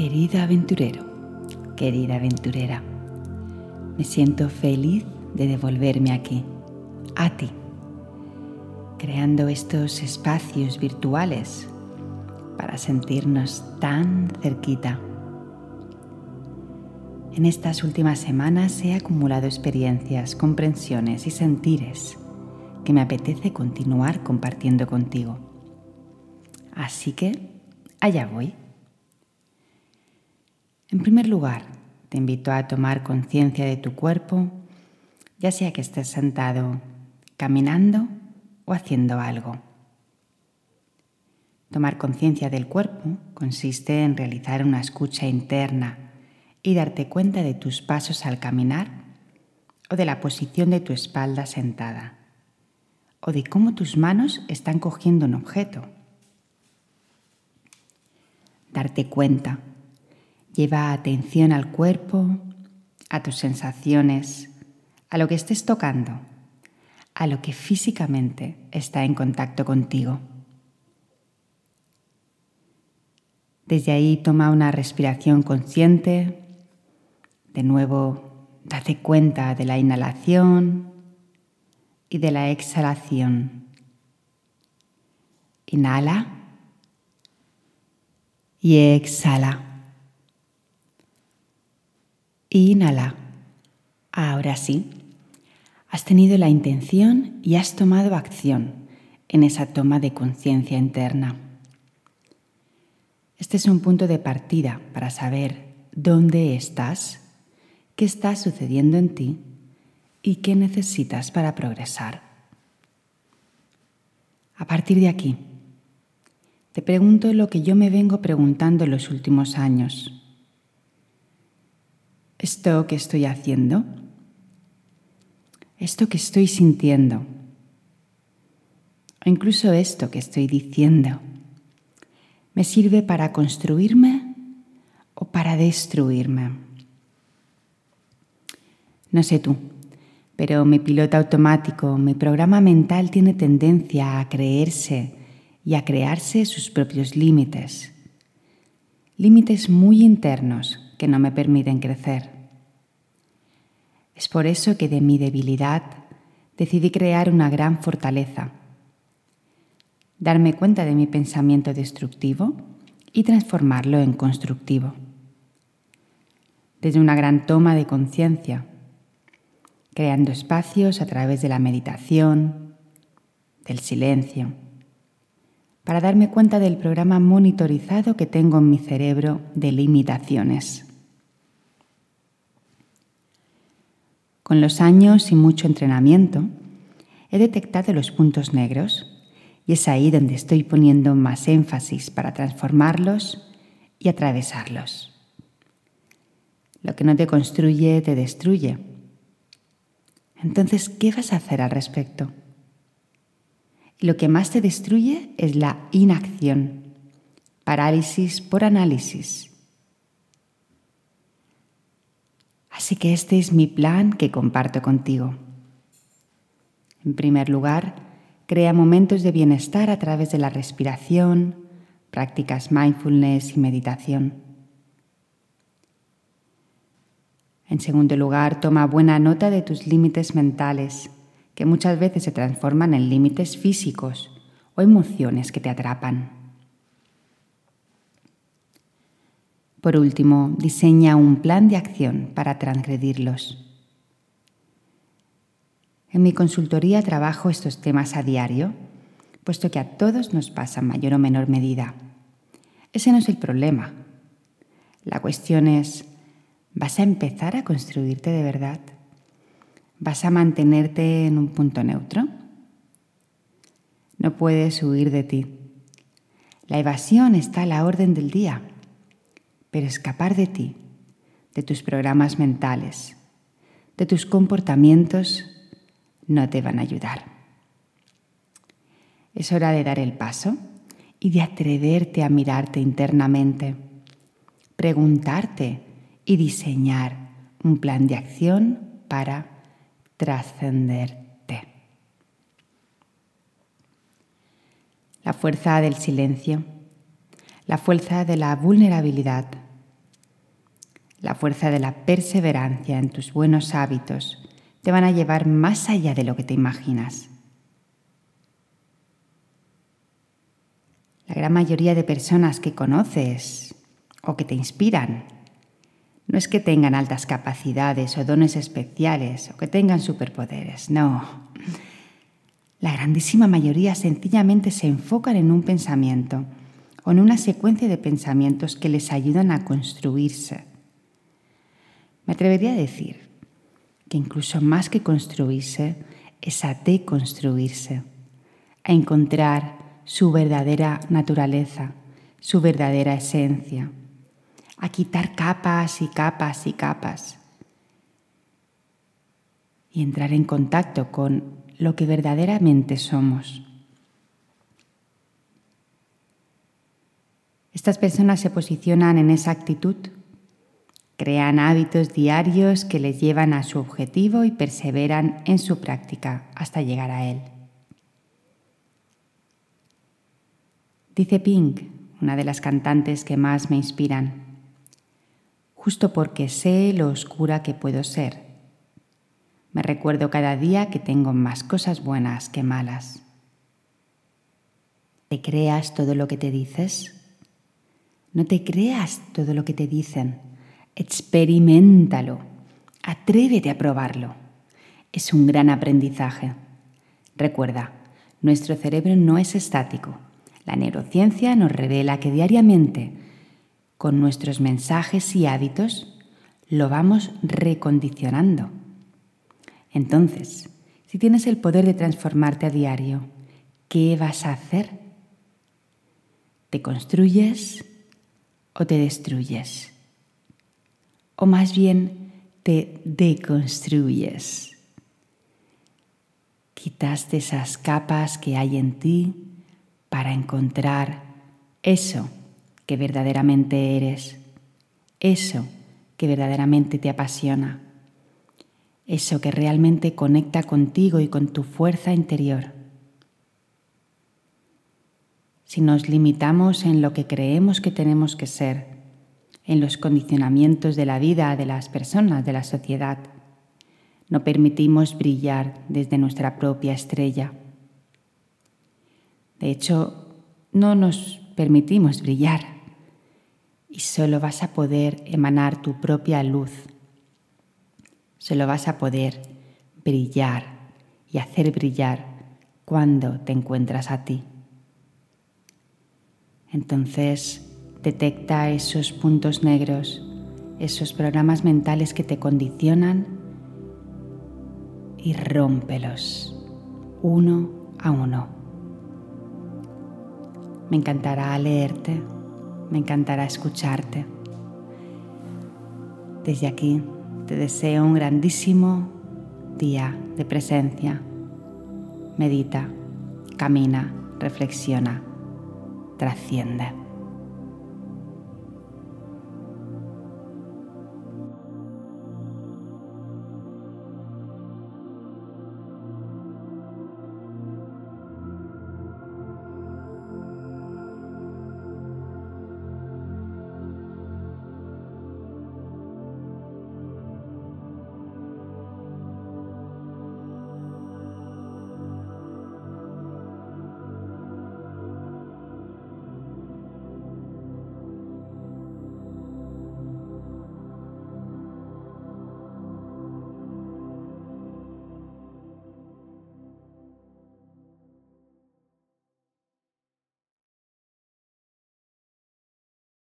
Querido aventurero, querida aventurera, me siento feliz de devolverme aquí, a ti, creando estos espacios virtuales para sentirnos tan cerquita. En estas últimas semanas he acumulado experiencias, comprensiones y sentires que me apetece continuar compartiendo contigo. Así que allá voy. En primer lugar, te invito a tomar conciencia de tu cuerpo, ya sea que estés sentado, caminando o haciendo algo. Tomar conciencia del cuerpo consiste en realizar una escucha interna y darte cuenta de tus pasos al caminar o de la posición de tu espalda sentada o de cómo tus manos están cogiendo un objeto. Darte cuenta Lleva atención al cuerpo, a tus sensaciones, a lo que estés tocando, a lo que físicamente está en contacto contigo. Desde ahí toma una respiración consciente. De nuevo, date cuenta de la inhalación y de la exhalación. Inhala y exhala. Inhala. Ahora sí, has tenido la intención y has tomado acción en esa toma de conciencia interna. Este es un punto de partida para saber dónde estás, qué está sucediendo en ti y qué necesitas para progresar. A partir de aquí, te pregunto lo que yo me vengo preguntando en los últimos años esto que estoy haciendo, esto que estoy sintiendo, o incluso esto que estoy diciendo, me sirve para construirme o para destruirme. No sé tú, pero mi piloto automático, mi programa mental tiene tendencia a creerse y a crearse sus propios límites. Límites muy internos que no me permiten crecer. Es por eso que de mi debilidad decidí crear una gran fortaleza, darme cuenta de mi pensamiento destructivo y transformarlo en constructivo. Desde una gran toma de conciencia, creando espacios a través de la meditación, del silencio, para darme cuenta del programa monitorizado que tengo en mi cerebro de limitaciones. Con los años y mucho entrenamiento, he detectado los puntos negros y es ahí donde estoy poniendo más énfasis para transformarlos y atravesarlos. Lo que no te construye te destruye. Entonces, ¿qué vas a hacer al respecto? Lo que más te destruye es la inacción, parálisis por análisis Así que este es mi plan que comparto contigo. En primer lugar, crea momentos de bienestar a través de la respiración, prácticas mindfulness y meditación. En segundo lugar, toma buena nota de tus límites mentales, que muchas veces se transforman en límites físicos o emociones que te atrapan. Por último, diseña un plan de acción para transgredirlos. En mi consultoría trabajo estos temas a diario, puesto que a todos nos pasa en mayor o menor medida. Ese no es el problema. La cuestión es, ¿vas a empezar a construirte de verdad? ¿Vas a mantenerte en un punto neutro? No puedes huir de ti. La evasión está a la orden del día pero escapar de ti, de tus programas mentales, de tus comportamientos, no te van a ayudar. Es hora de dar el paso y de atreverte a mirarte internamente, preguntarte y diseñar un plan de acción para trascenderte. La fuerza del silencio, la fuerza de la vulnerabilidad, la fuerza de la perseverancia en tus buenos hábitos te van a llevar más allá de lo que te imaginas. La gran mayoría de personas que conoces o que te inspiran no es que tengan altas capacidades o dones especiales o que tengan superpoderes, no. La grandísima mayoría sencillamente se enfocan en un pensamiento o en una secuencia de pensamientos que les ayudan a construirse. Me atrevería a decir que incluso más que construirse es a deconstruirse, a encontrar su verdadera naturaleza, su verdadera esencia, a quitar capas y capas y capas y entrar en contacto con lo que verdaderamente somos. Estas personas se posicionan en esa actitud, crean hábitos diarios que les llevan a su objetivo y perseveran en su práctica hasta llegar a él. Dice Pink, una de las cantantes que más me inspiran, justo porque sé lo oscura que puedo ser. Me recuerdo cada día que tengo más cosas buenas que malas. ¿Te creas todo lo que te dices? No te creas todo lo que te dicen. Experimentalo. Atrévete a probarlo. Es un gran aprendizaje. Recuerda, nuestro cerebro no es estático la neurociencia nos revela que diariamente, con nuestros mensajes y hábitos, lo vamos recondicionando. Entonces, si tienes el poder de transformarte a diario, ¿qué vas a hacer? ¿Te construyes o te destruyes? O más bien, te deconstruyes. Quitas esas capas que hay en ti para encontrar eso que verdaderamente eres, eso que verdaderamente te apasiona, eso que realmente conecta contigo y con tu fuerza interior. Si nos limitamos en lo que creemos que tenemos que ser, en los condicionamientos de la vida de las personas, de la sociedad, no permitimos brillar desde nuestra propia estrella de hecho, no nos permitimos brillar y solo vas a poder emanar tu propia luz. Solo vas a poder brillar y hacer brillar cuando te encuentras a ti. Entonces, detecta esos puntos negros, esos programas mentales que te condicionan y rómpelos uno a uno. Me encantará leerte, me encantará escucharte. Desde aquí te deseo un grandísimo día de presencia. Medita, camina, reflexiona, trasciende.